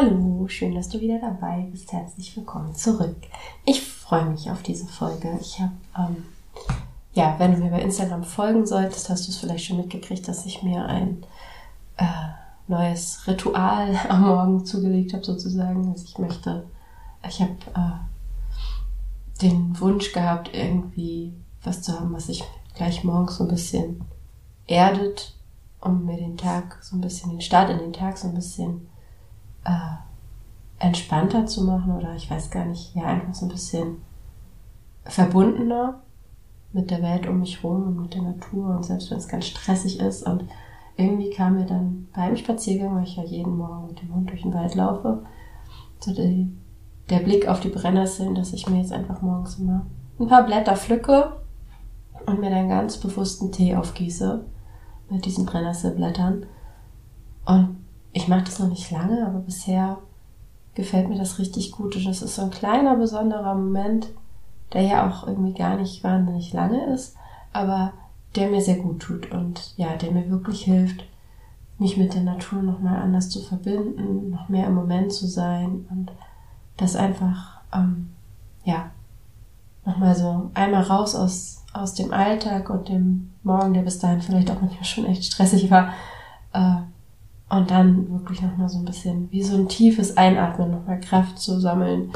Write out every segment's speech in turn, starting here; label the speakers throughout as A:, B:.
A: Hallo, schön, dass du wieder dabei bist. Herzlich willkommen zurück. Ich freue mich auf diese Folge. Ich habe, ähm, ja, wenn du mir bei Instagram folgen solltest, hast du es vielleicht schon mitgekriegt, dass ich mir ein äh, neues Ritual am Morgen zugelegt habe, sozusagen. Also ich möchte, ich habe äh, den Wunsch gehabt, irgendwie was zu haben, was sich gleich morgens so ein bisschen erdet, um mir den Tag so ein bisschen, den Start in den Tag so ein bisschen entspannter zu machen oder ich weiß gar nicht, ja, einfach so ein bisschen verbundener mit der Welt um mich rum und mit der Natur. Und selbst wenn es ganz stressig ist und irgendwie kam mir dann beim Spaziergang, weil ich ja jeden Morgen mit dem Hund durch den Wald laufe, so die, der Blick auf die Brennnesseln, dass ich mir jetzt einfach morgens immer ein paar Blätter pflücke und mir dann ganz bewussten Tee aufgieße mit diesen Brennnesselblättern. Und ich mache das noch nicht lange, aber bisher gefällt mir das richtig gut. Und das ist so ein kleiner, besonderer Moment, der ja auch irgendwie gar nicht wahnsinnig lange ist, aber der mir sehr gut tut und ja, der mir wirklich hilft, mich mit der Natur nochmal anders zu verbinden, noch mehr im Moment zu sein und das einfach, ähm, ja, nochmal so einmal raus aus, aus dem Alltag und dem Morgen, der bis dahin vielleicht auch manchmal schon echt stressig war, äh, und dann wirklich nochmal so ein bisschen wie so ein tiefes Einatmen, nochmal Kraft zu sammeln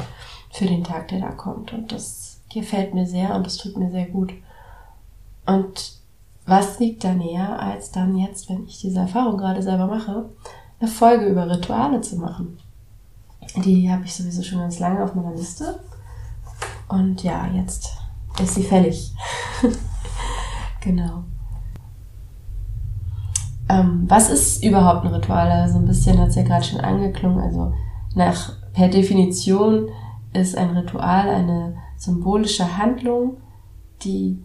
A: für den Tag, der da kommt. Und das gefällt mir sehr und das tut mir sehr gut. Und was liegt da näher, als dann jetzt, wenn ich diese Erfahrung gerade selber mache, eine Folge über Rituale zu machen. Die habe ich sowieso schon ganz lange auf meiner Liste. Und ja, jetzt ist sie fällig. genau. Ähm, was ist überhaupt ein Ritual? Also ein bisschen hat es ja gerade schon angeklungen. Also nach per Definition ist ein Ritual eine symbolische Handlung, die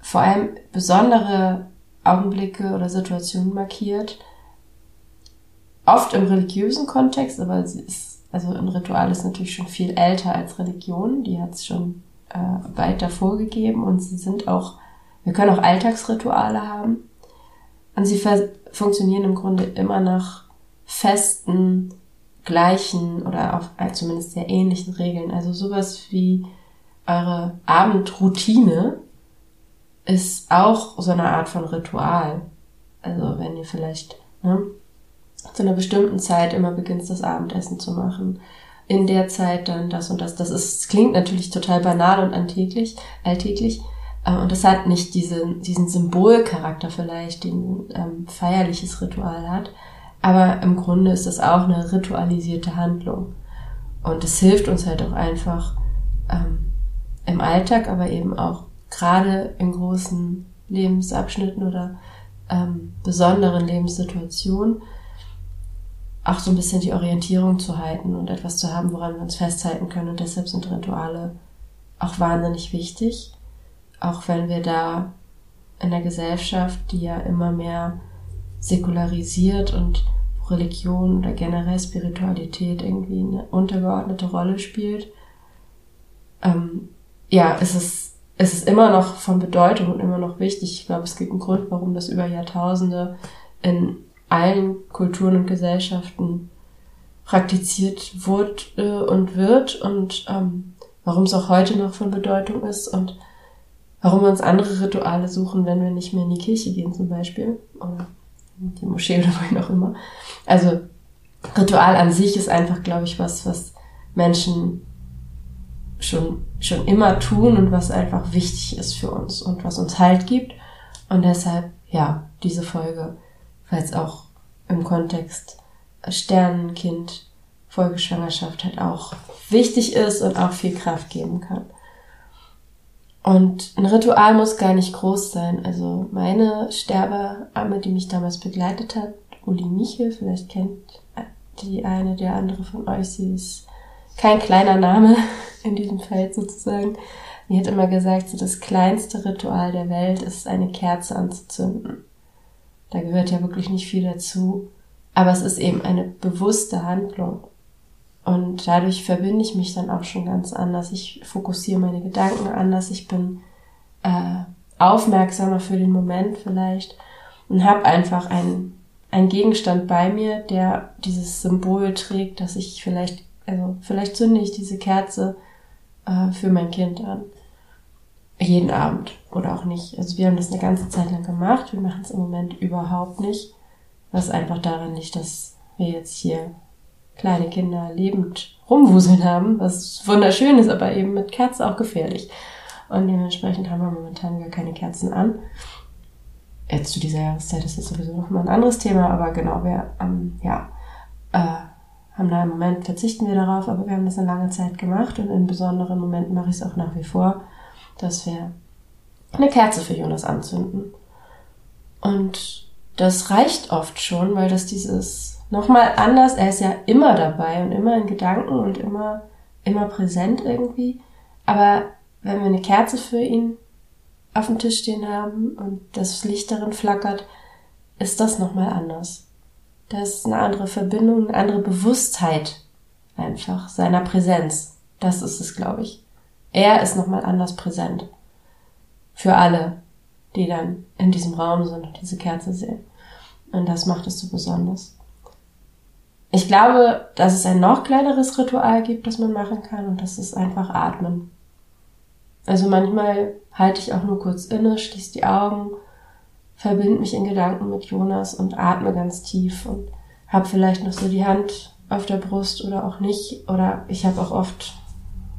A: vor allem besondere Augenblicke oder Situationen markiert. Oft im religiösen Kontext, aber sie ist, also ein Ritual ist natürlich schon viel älter als Religion. Die hat es schon äh, weit davor gegeben und sie sind auch, wir können auch Alltagsrituale haben. Und sie funktionieren im Grunde immer nach festen, gleichen oder auch äh, zumindest sehr ähnlichen Regeln. Also sowas wie eure Abendroutine ist auch so eine Art von Ritual. Also wenn ihr vielleicht ne, zu einer bestimmten Zeit immer beginnt, das Abendessen zu machen, in der Zeit dann das und das. Das ist, das klingt natürlich total banal und alltäglich, alltäglich, und das hat nicht diesen, diesen Symbolcharakter vielleicht, den ähm, feierliches Ritual hat. Aber im Grunde ist das auch eine ritualisierte Handlung. Und es hilft uns halt auch einfach ähm, im Alltag, aber eben auch gerade in großen Lebensabschnitten oder ähm, besonderen Lebenssituationen auch so ein bisschen die Orientierung zu halten und etwas zu haben, woran wir uns festhalten können. Und deshalb sind Rituale auch wahnsinnig wichtig auch wenn wir da in der Gesellschaft, die ja immer mehr säkularisiert und Religion oder generell Spiritualität irgendwie eine untergeordnete Rolle spielt, ähm, ja, es ist, es ist immer noch von Bedeutung und immer noch wichtig. Ich glaube, es gibt einen Grund, warum das über Jahrtausende in allen Kulturen und Gesellschaften praktiziert wurde und wird und ähm, warum es auch heute noch von Bedeutung ist und warum wir uns andere Rituale suchen, wenn wir nicht mehr in die Kirche gehen zum Beispiel oder in die Moschee oder wohin auch immer. Also Ritual an sich ist einfach, glaube ich, was, was Menschen schon, schon immer tun und was einfach wichtig ist für uns und was uns Halt gibt. Und deshalb, ja, diese Folge, es auch im Kontext Sternenkind, Folgeschwangerschaft halt auch wichtig ist und auch viel Kraft geben kann. Und ein Ritual muss gar nicht groß sein. Also meine Sterbeamme, die mich damals begleitet hat, Uli Michel, vielleicht kennt die eine der andere von euch, sie ist kein kleiner Name in diesem Feld sozusagen. Die hat immer gesagt, so das kleinste Ritual der Welt ist eine Kerze anzuzünden. Da gehört ja wirklich nicht viel dazu. Aber es ist eben eine bewusste Handlung. Und dadurch verbinde ich mich dann auch schon ganz anders. Ich fokussiere meine Gedanken anders. Ich bin äh, aufmerksamer für den Moment vielleicht und habe einfach einen, einen Gegenstand bei mir, der dieses Symbol trägt, dass ich vielleicht, also vielleicht zünde ich diese Kerze äh, für mein Kind an. Jeden Abend oder auch nicht. Also wir haben das eine ganze Zeit lang gemacht. Wir machen es im Moment überhaupt nicht. Was einfach daran liegt, dass wir jetzt hier kleine Kinder lebend rumwuseln haben, was wunderschön ist, aber eben mit Kerzen auch gefährlich. Und dementsprechend haben wir momentan gar keine Kerzen an. Jetzt zu dieser Jahreszeit ist das sowieso noch mal ein anderes Thema, aber genau, wir ähm, ja, äh, haben da im Moment verzichten wir darauf, aber wir haben das eine lange Zeit gemacht und in besonderen Momenten mache ich es auch nach wie vor, dass wir eine Kerze für Jonas anzünden. Und das reicht oft schon, weil das dieses nochmal anders, er ist ja immer dabei und immer in Gedanken und immer, immer präsent irgendwie. Aber wenn wir eine Kerze für ihn auf dem Tisch stehen haben und das Licht darin flackert, ist das nochmal anders. Das ist eine andere Verbindung, eine andere Bewusstheit einfach seiner Präsenz. Das ist es, glaube ich. Er ist nochmal anders präsent. Für alle, die dann in diesem Raum sind und diese Kerze sehen. Und das macht es so besonders. Ich glaube, dass es ein noch kleineres Ritual gibt, das man machen kann, und das ist einfach Atmen. Also manchmal halte ich auch nur kurz inne, schließe die Augen, verbinde mich in Gedanken mit Jonas und atme ganz tief und habe vielleicht noch so die Hand auf der Brust oder auch nicht. Oder ich habe auch oft,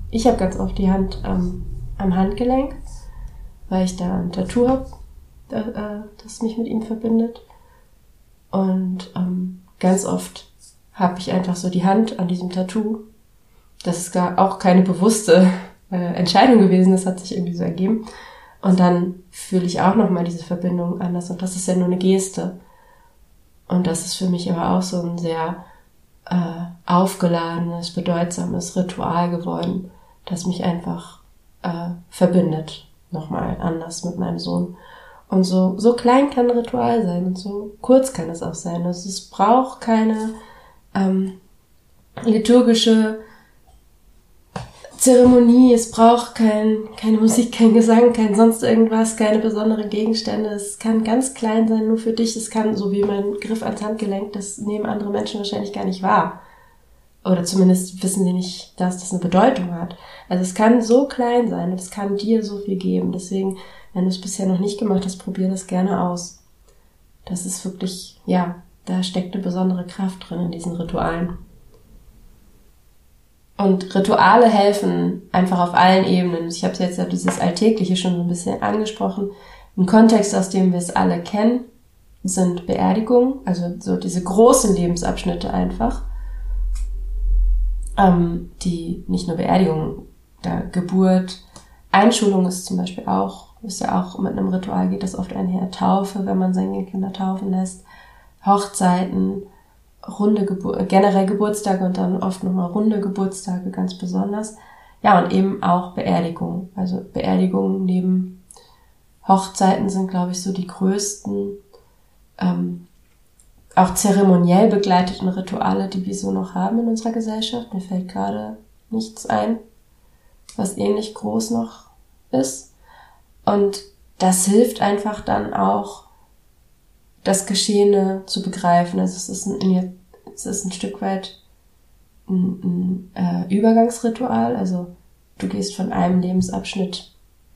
A: ich habe ganz oft die Hand ähm, am Handgelenk, weil ich da ein Tattoo habe, äh, das mich mit ihm verbindet. Und ähm, ganz oft habe ich einfach so die Hand an diesem Tattoo. Das ist gar auch keine bewusste äh, Entscheidung gewesen, das hat sich irgendwie so ergeben. Und dann fühle ich auch nochmal diese Verbindung anders. Und das ist ja nur eine Geste. Und das ist für mich aber auch so ein sehr äh, aufgeladenes, bedeutsames Ritual geworden, das mich einfach äh, verbindet. Nochmal anders mit meinem Sohn. Und so, so klein kann ein Ritual sein und so kurz kann es auch sein. Also es braucht keine ähm, liturgische Zeremonie, es braucht kein, keine Musik, kein Gesang, kein sonst irgendwas, keine besonderen Gegenstände. Es kann ganz klein sein, nur für dich. Es kann, so wie mein Griff ans Handgelenk, das nehmen andere Menschen wahrscheinlich gar nicht wahr. Oder zumindest wissen sie nicht, dass das eine Bedeutung hat. Also es kann so klein sein und es kann dir so viel geben. Deswegen, wenn du es bisher noch nicht gemacht hast, probier das gerne aus. Das ist wirklich, ja, da steckt eine besondere Kraft drin in diesen Ritualen. Und Rituale helfen einfach auf allen Ebenen. Ich habe jetzt ja dieses Alltägliche schon so ein bisschen angesprochen. Im Kontext, aus dem wir es alle kennen, sind Beerdigungen, also so diese großen Lebensabschnitte einfach, ähm, die nicht nur Beerdigung, da Geburt, Einschulung ist zum Beispiel auch, ist ja auch mit einem Ritual geht das oft einher, Taufe, wenn man seine Kinder taufen lässt, Hochzeiten, runde Gebur generell Geburtstage und dann oft nochmal runde Geburtstage ganz besonders. Ja, und eben auch Beerdigungen. Also Beerdigungen neben Hochzeiten sind, glaube ich, so die größten, ähm, auch zeremoniell begleiteten Rituale, die wir so noch haben in unserer Gesellschaft. Mir fällt gerade nichts ein, was ähnlich groß noch ist. Und das hilft einfach dann auch, das Geschehene zu begreifen. Also es ist ein, es ist ein Stück weit ein, ein äh, Übergangsritual. Also du gehst von einem Lebensabschnitt,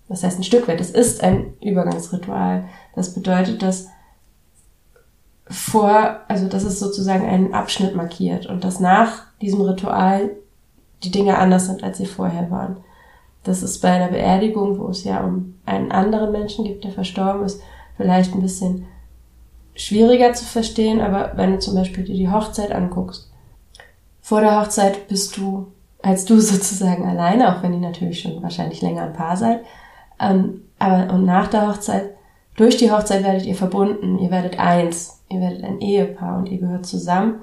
A: was heißt ein Stück weit, es ist ein Übergangsritual. Das bedeutet, dass vor, also dass es sozusagen einen Abschnitt markiert und dass nach diesem Ritual die Dinge anders sind, als sie vorher waren. Das ist bei einer Beerdigung, wo es ja um einen anderen Menschen gibt, der verstorben ist, vielleicht ein bisschen schwieriger zu verstehen, aber wenn du zum Beispiel dir die Hochzeit anguckst, vor der Hochzeit bist du, als du sozusagen alleine, auch wenn ihr natürlich schon wahrscheinlich länger ein Paar seid, Ähm, aber und nach der Hochzeit, durch die Hochzeit werdet ihr verbunden, ihr werdet eins, ihr werdet ein Ehepaar und ihr gehört zusammen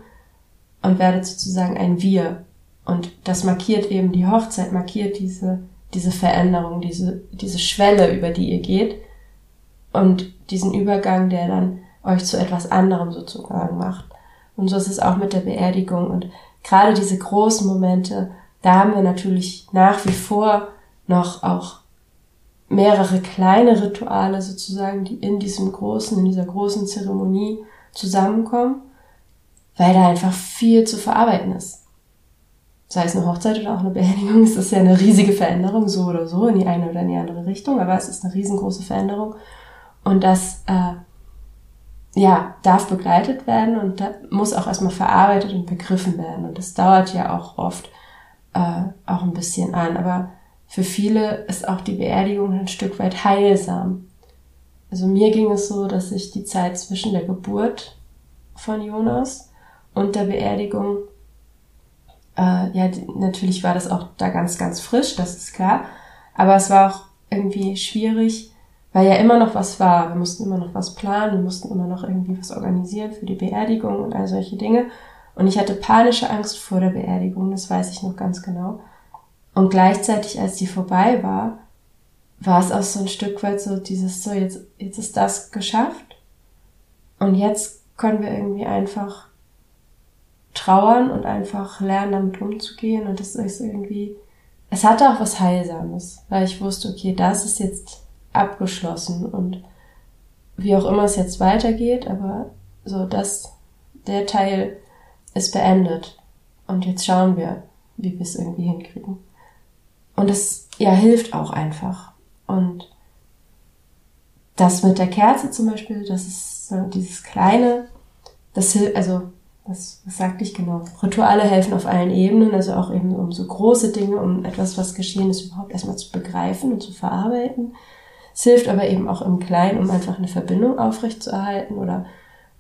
A: und werdet sozusagen ein Wir. Und das markiert eben die Hochzeit, markiert diese, diese Veränderung, diese, diese Schwelle, über die ihr geht und diesen Übergang, der dann euch zu etwas anderem sozusagen macht. Und so ist es auch mit der Beerdigung. Und gerade diese großen Momente, da haben wir natürlich nach wie vor noch auch mehrere kleine Rituale sozusagen, die in diesem großen, in dieser großen Zeremonie zusammenkommen, weil da einfach viel zu verarbeiten ist. Sei es eine Hochzeit oder auch eine Beerdigung, ist ja eine riesige Veränderung, so oder so, in die eine oder in die andere Richtung, aber es ist eine riesengroße Veränderung. Und das äh, ja, darf begleitet werden und muss auch erstmal verarbeitet und begriffen werden. Und das dauert ja auch oft äh, auch ein bisschen an. Aber für viele ist auch die Beerdigung ein Stück weit heilsam. Also mir ging es so, dass ich die Zeit zwischen der Geburt von Jonas und der Beerdigung, äh, ja, natürlich war das auch da ganz, ganz frisch, das ist klar. Aber es war auch irgendwie schwierig, weil ja immer noch was war. Wir mussten immer noch was planen, wir mussten immer noch irgendwie was organisieren für die Beerdigung und all solche Dinge. Und ich hatte panische Angst vor der Beerdigung, das weiß ich noch ganz genau. Und gleichzeitig, als die vorbei war, war es auch so ein Stück weit so dieses, so jetzt, jetzt ist das geschafft. Und jetzt können wir irgendwie einfach trauern und einfach lernen, damit umzugehen. Und das ist irgendwie, es hatte auch was Heilsames, weil ich wusste, okay, das ist jetzt abgeschlossen und wie auch immer es jetzt weitergeht, aber so das, der Teil ist beendet und jetzt schauen wir, wie wir es irgendwie hinkriegen. Und das ja hilft auch einfach. Und das mit der Kerze zum Beispiel, das ist so dieses kleine, das hilft, also was, was sagte ich genau? Rituale helfen auf allen Ebenen, also auch eben um so große Dinge, um etwas, was geschehen ist, überhaupt erstmal zu begreifen und zu verarbeiten. Es hilft aber eben auch im Kleinen, um einfach eine Verbindung aufrechtzuerhalten oder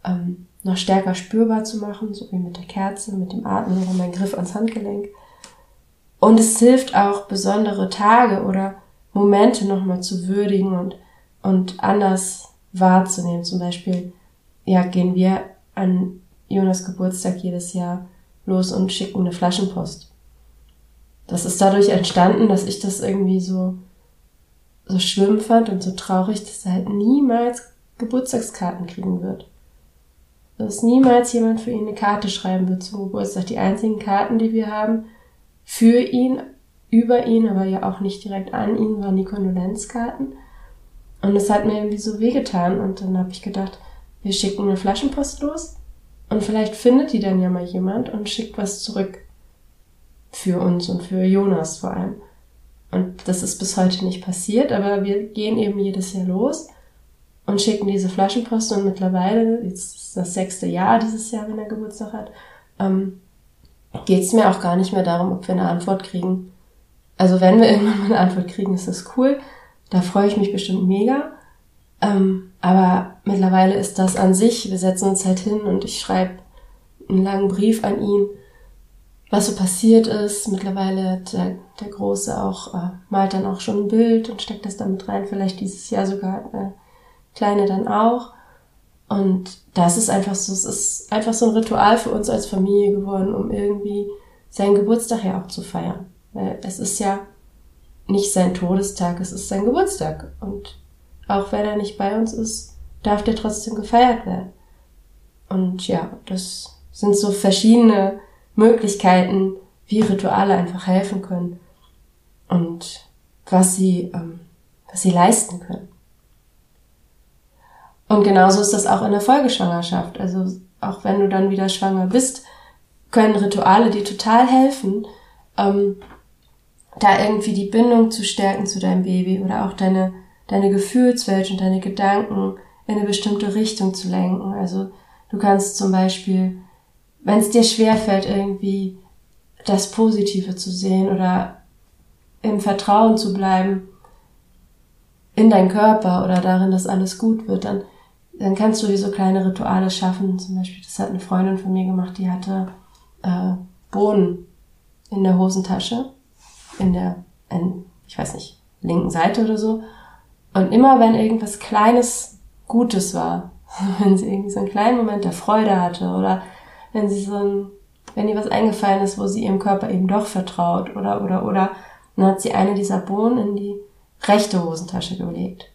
A: ähm, noch stärker spürbar zu machen, so wie mit der Kerze, mit dem Atmen oder mein Griff ans Handgelenk. Und es hilft auch, besondere Tage oder Momente nochmal zu würdigen und, und anders wahrzunehmen. Zum Beispiel, ja, gehen wir an Jonas Geburtstag jedes Jahr los und schicken eine Flaschenpost. Das ist dadurch entstanden, dass ich das irgendwie so so schlimm fand und so traurig, dass er halt niemals Geburtstagskarten kriegen wird. Dass niemals jemand für ihn eine Karte schreiben wird zum Geburtstag. Die einzigen Karten, die wir haben, für ihn, über ihn, aber ja auch nicht direkt an ihn, waren die Kondolenzkarten. Und es hat mir irgendwie so wehgetan. Und dann habe ich gedacht, wir schicken eine Flaschenpost los und vielleicht findet die dann ja mal jemand und schickt was zurück. Für uns und für Jonas vor allem. Und das ist bis heute nicht passiert, aber wir gehen eben jedes Jahr los und schicken diese Flaschenpost und mittlerweile, jetzt ist das sechste Jahr dieses Jahr, wenn er Geburtstag hat, ähm, geht es mir auch gar nicht mehr darum, ob wir eine Antwort kriegen. Also wenn wir irgendwann mal eine Antwort kriegen, ist das cool. Da freue ich mich bestimmt mega. Ähm, aber mittlerweile ist das an sich, wir setzen uns halt hin und ich schreibe einen langen Brief an ihn was so passiert ist. Mittlerweile der, der Große auch, äh, malt dann auch schon ein Bild und steckt das damit rein, vielleicht dieses Jahr sogar äh, Kleine dann auch. Und das ist einfach so, es ist einfach so ein Ritual für uns als Familie geworden, um irgendwie seinen Geburtstag ja auch zu feiern. Weil es ist ja nicht sein Todestag, es ist sein Geburtstag. Und auch wenn er nicht bei uns ist, darf der trotzdem gefeiert werden. Und ja, das sind so verschiedene Möglichkeiten, wie Rituale einfach helfen können und was sie, ähm, was sie leisten können. Und genauso ist das auch in der Folgeschwangerschaft. Also auch wenn du dann wieder schwanger bist, können Rituale dir total helfen, ähm, da irgendwie die Bindung zu stärken zu deinem Baby oder auch deine, deine Gefühlswelt und deine Gedanken in eine bestimmte Richtung zu lenken. Also du kannst zum Beispiel wenn es dir schwerfällt, irgendwie das Positive zu sehen oder im Vertrauen zu bleiben in dein Körper oder darin, dass alles gut wird, dann, dann kannst du dir so kleine Rituale schaffen. Zum Beispiel, das hat eine Freundin von mir gemacht, die hatte äh, Bohnen in der Hosentasche, in der, in, ich weiß nicht, linken Seite oder so. Und immer wenn irgendwas Kleines Gutes war, wenn sie irgendwie so einen kleinen Moment der Freude hatte oder wenn sie so ein, wenn ihr was eingefallen ist, wo sie ihrem Körper eben doch vertraut oder, oder, oder, dann hat sie eine dieser Bohnen in die rechte Hosentasche gelegt.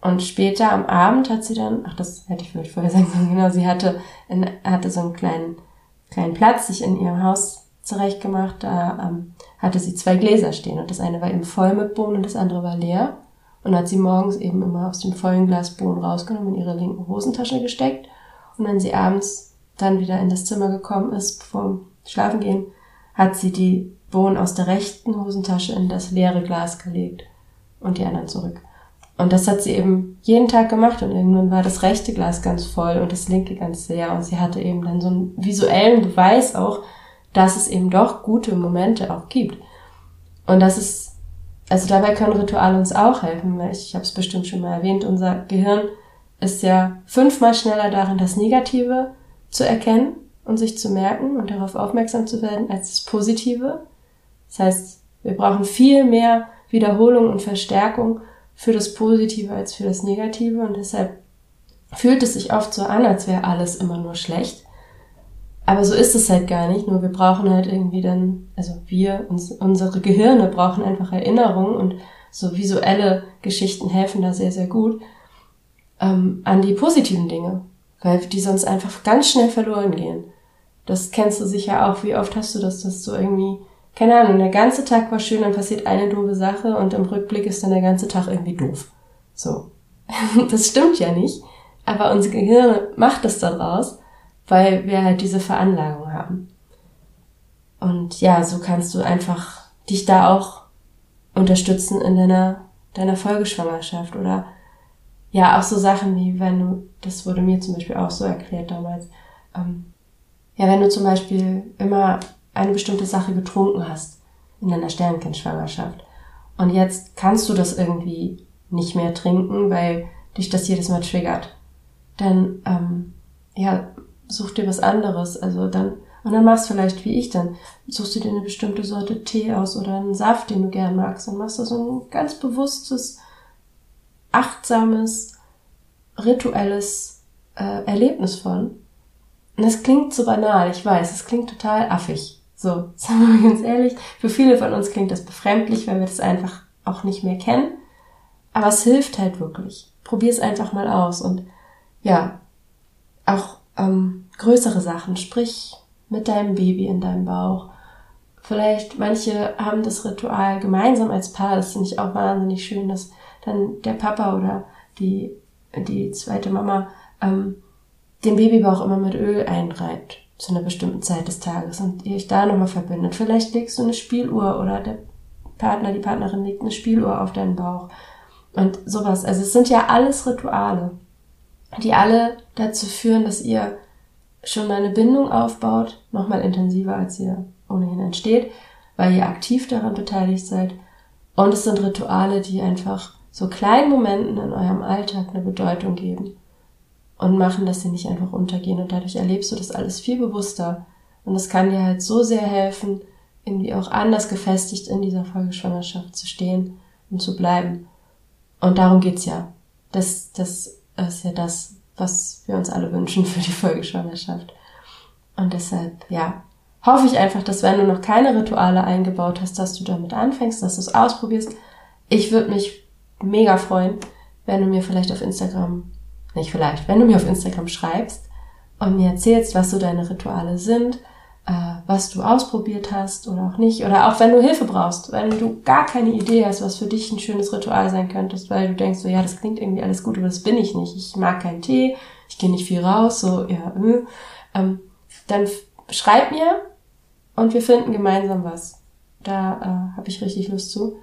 A: Und später am Abend hat sie dann, ach, das hätte ich vielleicht vorher sagen sollen, genau, sie hatte, in, hatte so einen kleinen, kleinen Platz sich in ihrem Haus zurechtgemacht. Da ähm, hatte sie zwei Gläser stehen und das eine war eben voll mit Bohnen und das andere war leer. Und hat sie morgens eben immer aus dem vollen Glas Bohnen rausgenommen, in ihre linken Hosentasche gesteckt. Und wenn sie abends dann wieder in das Zimmer gekommen ist, bevor Schlafen gehen, hat sie die Bohnen aus der rechten Hosentasche in das leere Glas gelegt und die anderen zurück. Und das hat sie eben jeden Tag gemacht und irgendwann war das rechte Glas ganz voll und das linke ganz leer und sie hatte eben dann so einen visuellen Beweis auch, dass es eben doch gute Momente auch gibt. Und das ist, also dabei können Rituale uns auch helfen, weil ich, ich habe es bestimmt schon mal erwähnt, unser Gehirn ist ja fünfmal schneller darin, das Negative zu erkennen und sich zu merken und darauf aufmerksam zu werden, als das Positive. Das heißt, wir brauchen viel mehr Wiederholung und Verstärkung für das Positive als für das Negative und deshalb fühlt es sich oft so an, als wäre alles immer nur schlecht. Aber so ist es halt gar nicht, nur wir brauchen halt irgendwie dann, also wir, uns, unsere Gehirne brauchen einfach Erinnerung und so visuelle Geschichten helfen da sehr, sehr gut ähm, an die positiven Dinge, weil die sonst einfach ganz schnell verloren gehen. Das kennst du sicher auch. Wie oft hast du das, dass du irgendwie, keine Ahnung, der ganze Tag war schön, dann passiert eine doofe Sache und im Rückblick ist dann der ganze Tag irgendwie doof. So. das stimmt ja nicht, aber unser Gehirn macht es daraus weil wir halt diese Veranlagung haben. Und ja, so kannst du einfach dich da auch unterstützen in deiner, deiner Folgeschwangerschaft oder ja, auch so Sachen wie, wenn du, das wurde mir zum Beispiel auch so erklärt damals, ähm, ja, wenn du zum Beispiel immer eine bestimmte Sache getrunken hast in deiner Sternkindschwangerschaft und jetzt kannst du das irgendwie nicht mehr trinken, weil dich das jedes Mal triggert, dann ähm, ja, such dir was anderes. Also dann, und dann machst du vielleicht wie ich dann, suchst du dir eine bestimmte Sorte Tee aus oder einen Saft, den du gern magst und machst da so ein ganz bewusstes, achtsames, rituelles äh, Erlebnis von. Und es klingt so banal, ich weiß, es klingt total affig. So, sagen wir mal ganz ehrlich, für viele von uns klingt das befremdlich, weil wir das einfach auch nicht mehr kennen. Aber es hilft halt wirklich. Probier es einfach mal aus und ja, auch ähm, größere Sachen, sprich mit deinem Baby in deinem Bauch. Vielleicht manche haben das Ritual gemeinsam als Paar. Das finde ich auch wahnsinnig schön, dass dann der Papa oder die, die zweite Mama ähm, den Babybauch immer mit Öl einreibt zu einer bestimmten Zeit des Tages und ihr euch da nochmal verbindet. Vielleicht legst du eine Spieluhr oder der Partner, die Partnerin legt eine Spieluhr auf deinen Bauch und sowas. Also es sind ja alles Rituale die alle dazu führen, dass ihr schon mal eine Bindung aufbaut, nochmal intensiver als sie ohnehin entsteht, weil ihr aktiv daran beteiligt seid. Und es sind Rituale, die einfach so kleinen Momenten in eurem Alltag eine Bedeutung geben und machen, dass sie nicht einfach untergehen. Und dadurch erlebst du das alles viel bewusster. Und das kann dir halt so sehr helfen, irgendwie auch anders gefestigt in dieser Folgeschwangerschaft zu stehen und zu bleiben. Und darum geht's ja. Das, das ist ja das, was wir uns alle wünschen für die Folgeschwangerschaft. Und deshalb, ja, hoffe ich einfach, dass wenn du noch keine Rituale eingebaut hast, dass du damit anfängst, dass du es ausprobierst. Ich würde mich mega freuen, wenn du mir vielleicht auf Instagram, nicht vielleicht, wenn du mir auf Instagram schreibst und mir erzählst, was so deine Rituale sind, äh, was du ausprobiert hast oder auch nicht. Oder auch wenn du Hilfe brauchst, wenn du gar keine Idee hast, was für dich ein schönes Ritual sein könntest, weil du denkst so, ja, das klingt irgendwie alles gut, aber das bin ich nicht. Ich mag keinen Tee, ich gehe nicht viel raus, so, ja, äh, ähm, dann schreib mir und wir finden gemeinsam was. Da äh, habe ich richtig Lust zu.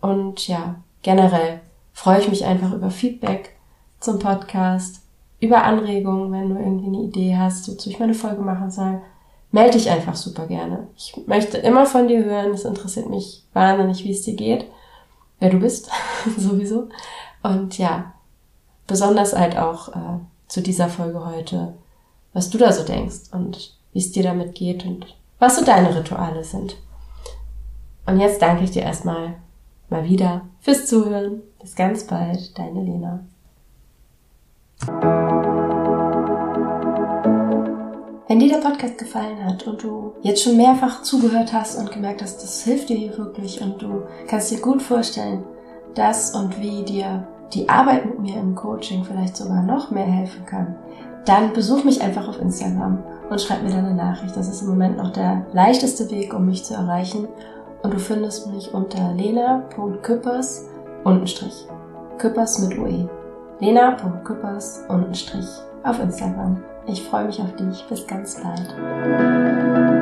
A: Und ja, generell freue ich mich einfach über Feedback zum Podcast, über Anregungen, wenn du irgendwie eine Idee hast, wozu ich meine Folge machen soll melde dich einfach super gerne. Ich möchte immer von dir hören. Es interessiert mich wahnsinnig, wie es dir geht, wer du bist, sowieso. Und ja, besonders halt auch äh, zu dieser Folge heute, was du da so denkst und wie es dir damit geht und was so deine Rituale sind. Und jetzt danke ich dir erstmal mal wieder fürs Zuhören. Bis ganz bald, deine Lena. Wenn dir der Podcast gefallen hat und du jetzt schon mehrfach zugehört hast und gemerkt hast, das hilft dir hier wirklich und du kannst dir gut vorstellen, dass und wie dir die Arbeit mit mir im Coaching vielleicht sogar noch mehr helfen kann, dann besuch mich einfach auf Instagram und schreib mir deine Nachricht. Das ist im Moment noch der leichteste Weg, um mich zu erreichen. Und du findest mich unter lena.küppers untenstrich. Küppers mit UE. lena.küppers untenstrich auf Instagram. Ich freue mich auf dich. Bis ganz bald.